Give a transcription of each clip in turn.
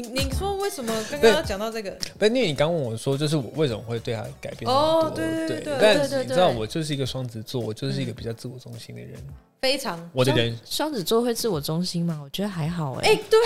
你你说为什么 刚刚要讲到这个？不是，因为你刚问我说，就是我为什么会对他改变哦，对对对，对，但你知道我就是一个双子座，我就是一个比较自我中心的人。非常，我的人双子座会自我中心吗？我觉得还好哎、欸。哎、欸，对，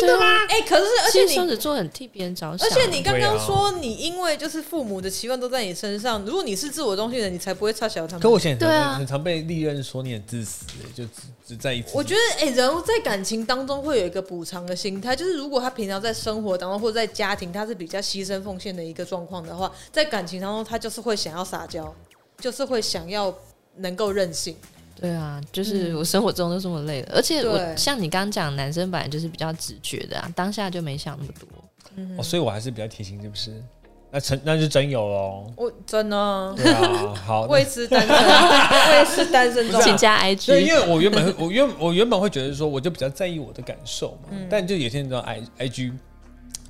真的吗？哎、欸，可是而且双子座很替别人着想。而且你刚刚说你因为就是父母的期望都在你身上，如果你是自我中心的人，你才不会差小他们。可我现在对啊，很常被利刃说你很自私，就只只在意。我觉得哎、欸，人在感情当中会有一个补偿的心态，就是如果他平常在生活当中或者在家庭他是比较牺牲奉献的一个状况的话，在感情当中他就是会想要撒娇，就是会想要能够任性。对啊，就是我生活中都这么累了，嗯、而且我像你刚刚讲，男生本来就是比较直觉的啊，当下就没想那么多，嗯、哦，所以我还是比较贴心，是不是？那成那就真有喽，我真的，对啊，好，我也是单身，我也是单身，请加 IG，对，因为我原本我原我原本会觉得说，我就比较在意我的感受嘛，嗯、但就有些人知道 I IG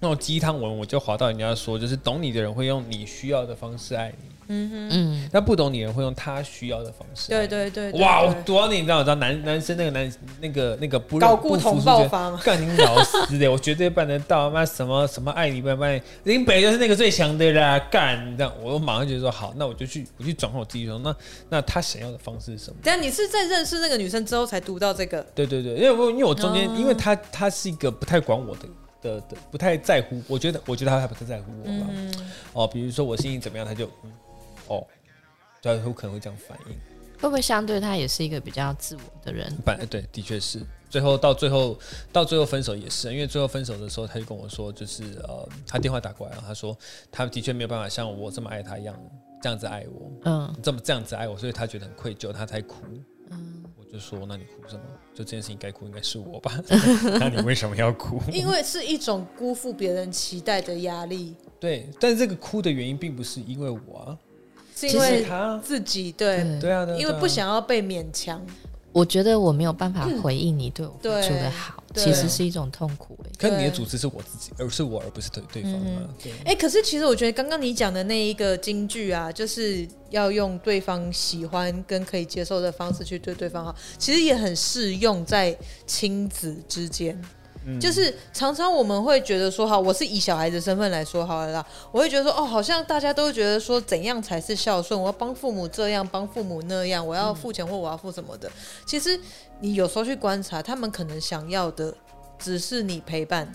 那种鸡汤文，我就滑到人家说，就是懂你的人会用你需要的方式爱你。嗯哼，嗯，那不懂你的人会用他需要的方式。对对对，哇，我多少年你知道？你知道男男生那个男那个那个不搞不同爆发吗？干你老师的，我绝对办得到。妈什么什么爱你办办，林北就是那个最强的啦。干这样，我马上就说好，那我就去我去转换我自己说，那那他想要的方式是什么？等下你是在认识那个女生之后才读到这个？对对对，因为我因为我中间，因为他他是一个不太管我的的的，不太在乎。我觉得我觉得他还不太在乎我吧。哦，比如说我心情怎么样，他就哦。对，有可能会这样反应，会不会相对他也是一个比较自我的人？反对，的确是。最后到最后到最后分手也是，因为最后分手的时候，他就跟我说，就是呃，他电话打过来，他说他的确没有办法像我这么爱他一样，这样子爱我，嗯，这么这样子爱我，所以他觉得很愧疚，他才哭。嗯，我就说，那你哭什么？就这件事情该哭应该是我吧？那你为什么要哭？因为是一种辜负别人期待的压力。对，但是这个哭的原因并不是因为我啊。是因为他自己对对啊，因为不想要被勉强。我觉得我没有办法回应你对我付出的好，其实是一种痛苦。哎，可你的主织是我自己，而是我，而不是对对方嘛。哎，可是其实我觉得刚刚你讲的那一个金句啊，就是要用对方喜欢跟可以接受的方式去对对方好，其实也很适用在亲子之间。就是常常我们会觉得说，好，我是以小孩子身份来说好了啦，我会觉得说，哦，好像大家都觉得说，怎样才是孝顺？我要帮父母这样，帮父母那样，我要付钱或我要付什么的。其实你有时候去观察，他们可能想要的只是你陪伴，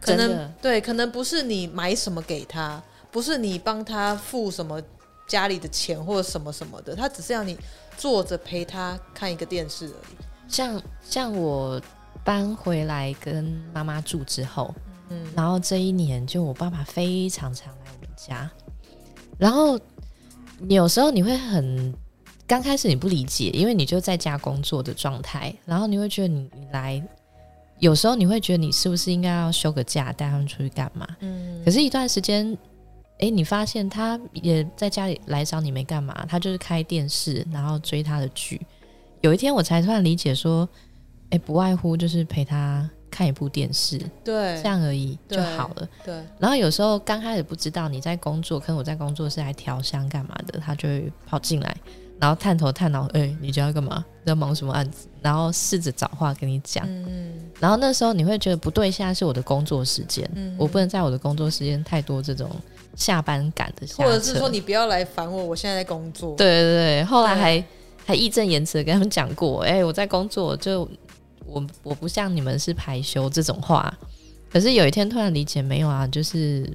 可能对，可能不是你买什么给他，不是你帮他付什么家里的钱或者什么什么的，他只是要你坐着陪他看一个电视而已。像像我。搬回来跟妈妈住之后，嗯，然后这一年就我爸爸非常常来我们家，然后有时候你会很刚开始你不理解，因为你就在家工作的状态，然后你会觉得你来，有时候你会觉得你是不是应该要休个假带他们出去干嘛？嗯，可是一段时间，哎，你发现他也在家里来找你没干嘛，他就是开电视，然后追他的剧。有一天我才突然理解说。哎、欸，不外乎就是陪他看一部电视，对，这样而已就好了。对，然后有时候刚开始不知道你在工作，可能我在工作室还调香干嘛的，他就会跑进来，然后探头探脑，哎、欸，你家要干嘛？在忙什么案子？然后试着找话跟你讲。嗯，然后那时候你会觉得不对，现在是我的工作时间，嗯，我不能在我的工作时间太多这种下班赶的下，或者是说你不要来烦我，我现在在工作。对对对，后来还还义正言辞的跟他们讲过，哎、欸，我在工作就。我我不像你们是排休这种话，可是有一天突然理解没有啊，就是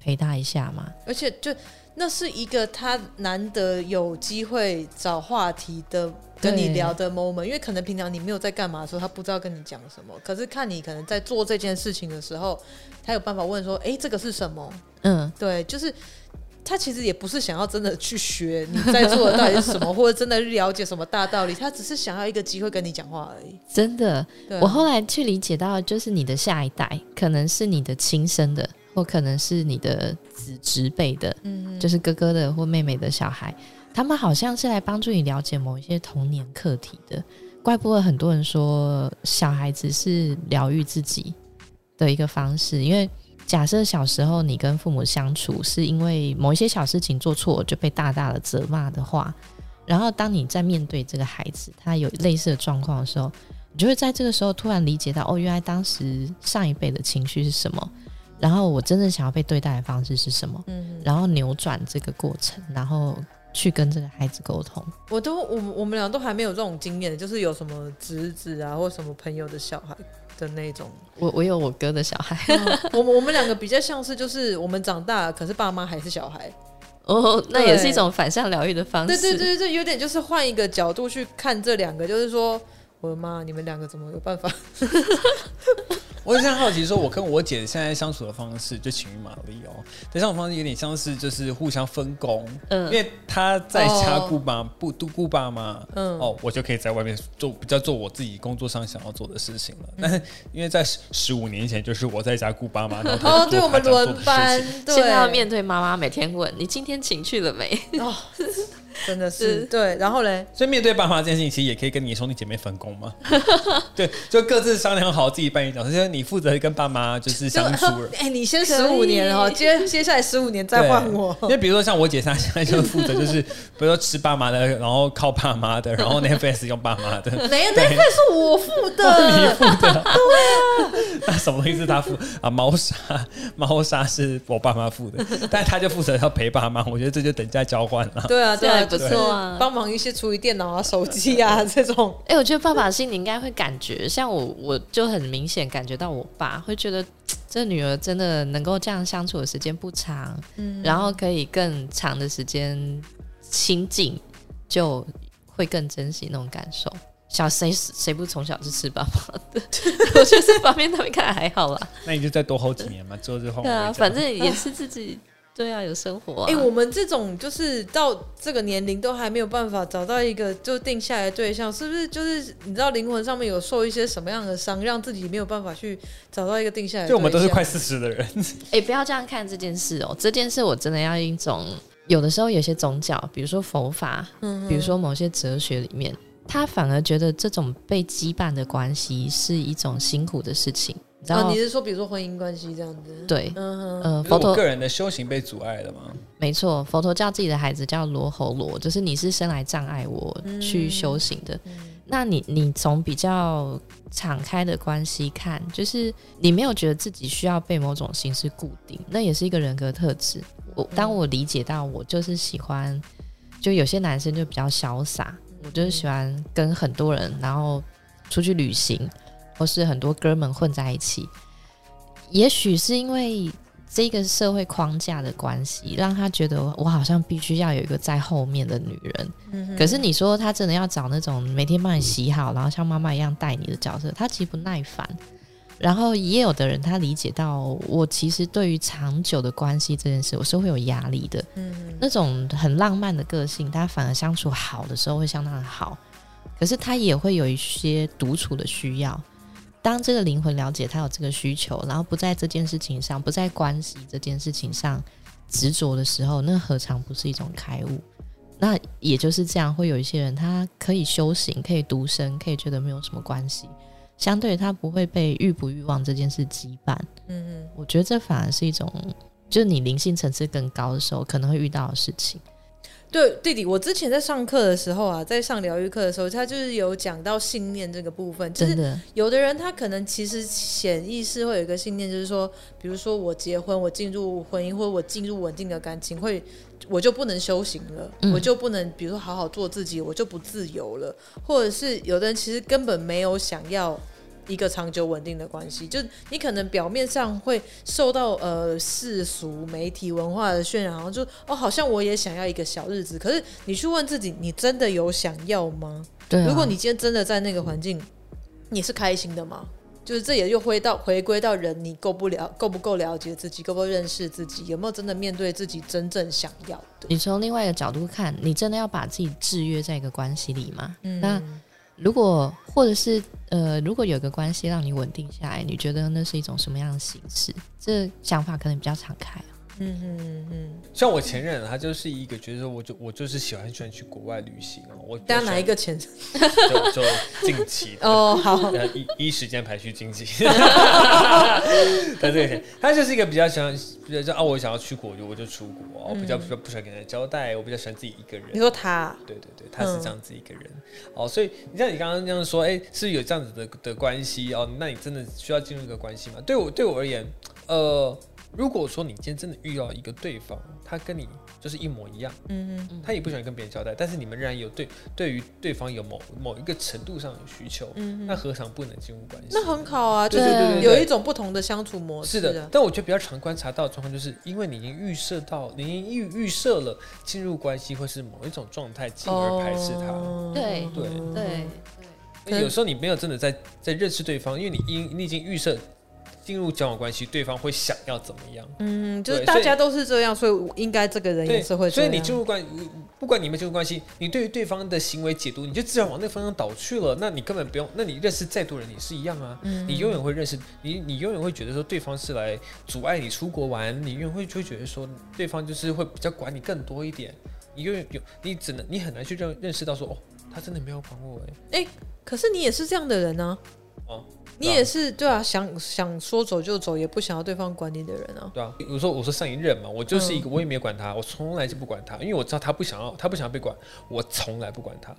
陪他一下嘛。而且就那是一个他难得有机会找话题的跟你聊的 moment，因为可能平常你没有在干嘛的时候，他不知道跟你讲什么。可是看你可能在做这件事情的时候，他有办法问说：“哎、欸，这个是什么？”嗯，对，就是。他其实也不是想要真的去学你在做的到底是什么，或者真的了解什么大道理，他只是想要一个机会跟你讲话而已。真的，对我后来去理解到，就是你的下一代可能是你的亲生的，或可能是你的子侄辈的，嗯，就是哥哥的或妹妹的小孩，他们好像是来帮助你了解某一些童年课题的。怪不得很多人说，小孩子是疗愈自己的一个方式，因为。假设小时候你跟父母相处是因为某一些小事情做错就被大大的责骂的话，然后当你在面对这个孩子他有类似的状况的时候，你就会在这个时候突然理解到，哦，原来当时上一辈的情绪是什么，然后我真正想要被对待的方式是什么，嗯，然后扭转这个过程，然后去跟这个孩子沟通。我都，我我们俩都还没有这种经验，就是有什么侄子啊，或什么朋友的小孩的那种。我我有我哥的小孩，我们我们两个比较像是，就是我们长大，可是爸妈还是小孩。哦，那也是一种反向疗愈的方式。对对对对，有点就是换一个角度去看这两个，就是说，我的妈，你们两个怎么有办法？我非常好奇，说我跟我姐现在相处的方式，就情于玛丽哦，这相处方式有点像是就是互相分工，嗯，因为她在家顾爸不都顾爸妈，嗯，哦，我就可以在外面做比较做我自己工作上想要做的事情了。嗯、但是因为在十五年前，就是我在家顾爸妈，然后哦，对我们轮班，对，现在要面对妈妈，每天问你今天请去了没？哦真的是，是对，然后嘞，所以面对爸妈这件事情，其实也可以跟你兄弟姐妹分工嘛。对，就各自商量好自己扮演角色，就是你负责跟爸妈就是相处。哎、欸，你先十五年哦，接接下来十五年再换我。因为比如说像我姐她现在就负责就是，比如说吃爸妈的，然后靠爸妈的，然后 Netflix 用爸妈的。没有，Netflix 是我付的，你付的。对啊，那什么东西是他付啊？猫砂，猫砂是我爸妈付的，但他就负责要陪爸妈。我觉得这就等价交换了。对啊，对啊。不错啊，帮忙一些处理电脑啊、手机啊这种。哎、欸，我觉得爸爸心里应该会感觉，像我，我就很明显感觉到我爸会觉得，这女儿真的能够这样相处的时间不长，嗯，然后可以更长的时间亲近，就会更珍惜那种感受。小谁谁不从小是吃爸爸的？我觉得这方面他们看来还好啦。那你就再多活几年嘛，之后就后。对啊，反正也是自己。对啊，有生活、啊。哎、欸，我们这种就是到这个年龄都还没有办法找到一个就定下来的对象，是不是？就是你知道灵魂上面有受一些什么样的伤，让自己没有办法去找到一个定下来的对象？就我们都是快四十的人。哎、欸，不要这样看这件事哦。这件事我真的要一种，有的时候有些宗教，比如说佛法，嗯，比如说某些哲学里面，他反而觉得这种被羁绊的关系是一种辛苦的事情。然后、啊、你是说，比如说婚姻关系这样子？对，嗯哼，呃，佛陀个人的修行被阻碍了吗？没错，佛陀叫自己的孩子叫罗侯罗，就是你是生来障碍我去修行的。嗯、那你你从比较敞开的关系看，就是你没有觉得自己需要被某种形式固定，那也是一个人格特质。我当我理解到我就是喜欢，就有些男生就比较潇洒，我就是喜欢跟很多人，然后出去旅行。或是很多哥们混在一起，也许是因为这个社会框架的关系，让他觉得我好像必须要有一个在后面的女人。嗯、可是你说他真的要找那种每天帮你洗好，然后像妈妈一样带你的角色，他其实不耐烦。然后也有的人他理解到，我其实对于长久的关系这件事，我是会有压力的。嗯，那种很浪漫的个性，他反而相处好的时候会相当的好，可是他也会有一些独处的需要。当这个灵魂了解他有这个需求，然后不在这件事情上，不在关系这件事情上执着的时候，那何尝不是一种开悟？那也就是这样，会有一些人他可以修行，可以独身，可以觉得没有什么关系，相对他不会被欲不欲望这件事羁绊。嗯嗯，我觉得这反而是一种，就是你灵性层次更高的时候可能会遇到的事情。对，弟弟，我之前在上课的时候啊，在上疗愈课的时候，他就是有讲到信念这个部分。就是有的人他可能其实潜意识会有一个信念，就是说，比如说我结婚，我进入婚姻，或者我进入稳定的感情，会我就不能修行了，嗯、我就不能，比如说好好做自己，我就不自由了。或者是有的人其实根本没有想要。一个长久稳定的关系，就你可能表面上会受到呃世俗媒体文化的渲染，然后就哦，好像我也想要一个小日子。可是你去问自己，你真的有想要吗？对啊。如果你今天真的在那个环境，你是开心的吗？就是这也又回到回归到人，你够不了，够不够了解自己，够不够认识自己，有没有真的面对自己真正想要的？你从另外一个角度看，你真的要把自己制约在一个关系里吗？嗯。那如果或者是呃，如果有个关系让你稳定下来，你觉得那是一种什么样的形式？这想法可能比较敞开。嗯嗯嗯，像我前任，他就是一个觉得我就我就是喜欢喜欢去国外旅行哦。我当哪一个前任？就就近期 哦，好，一一时间排序经济。他这个前，他就是一个比较喜欢，比较叫啊，我想要出国就我就出国，我比较比较不喜欢给人交代，我比较喜欢自己一个人。你说他？对对对，他是这样子一个人。哦，所以你像你刚刚这样说，哎，是有这样子的的关系哦，那你真的需要进入一个关系吗？对我对我而言，呃。如果说你今天真的遇到一个对方，他跟你就是一模一样，嗯嗯，他也不喜欢跟别人交代，但是你们仍然有对对于对方有某某一个程度上的需求，嗯，那何尝不能进入关系？那很好啊，对对对，有一种不同的相处模式。是的，但我觉得比较常观察到的状况，就是因为你已经预设到，你已经预预设了进入关系会是某一种状态，进而排斥他。对对对对，有时候你没有真的在在认识对方，因为你因你已经预设。进入交往关系，对方会想要怎么样？嗯，就是大家都是这样，所以，应该这个人也是会这样。所以你进入关，不管你们进入关系，你对于对方的行为解读，你就自然往那方向倒去了。那你根本不用，那你认识再多人也是一样啊。嗯，你永远会认识你，你永远会觉得说对方是来阻碍你出国玩，你永远会就会觉得说对方就是会比较管你更多一点。你永远有，你只能你很难去认认识到说哦，他真的没有管我哎。哎、欸，可是你也是这样的人呢、啊。哦。你也是对啊，想想说走就走，也不想要对方管你的人啊。对啊，比如说我说上一任嘛，我就是一个，我也没有管他，我从来就不管他，因为我知道他不想要，他不想要被管，我从来不管他。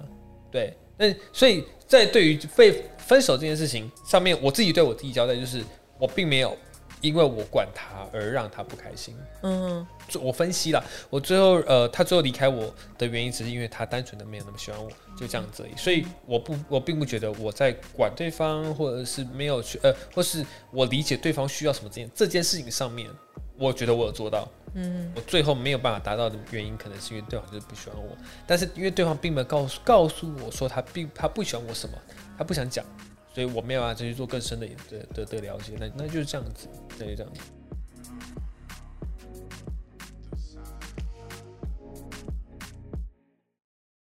对，那所以在对于被分手这件事情上面，我自己对我自己交代就是，我并没有。因为我管他而让他不开心，嗯，我分析了，我最后呃，他最后离开我的原因只是因为他单纯的没有那么喜欢我，就这样子而已。所以我不，我并不觉得我在管对方，或者是没有去呃，或是我理解对方需要什么这件这件事情上面，我觉得我有做到。嗯，我最后没有办法达到的原因，可能是因为对方就是不喜欢我，但是因为对方并没有告诉告诉我说他并他不喜欢我什么，他不想讲。所以我没有办法再去做更深的的的的了解，那那就是这样子，那就，这样子。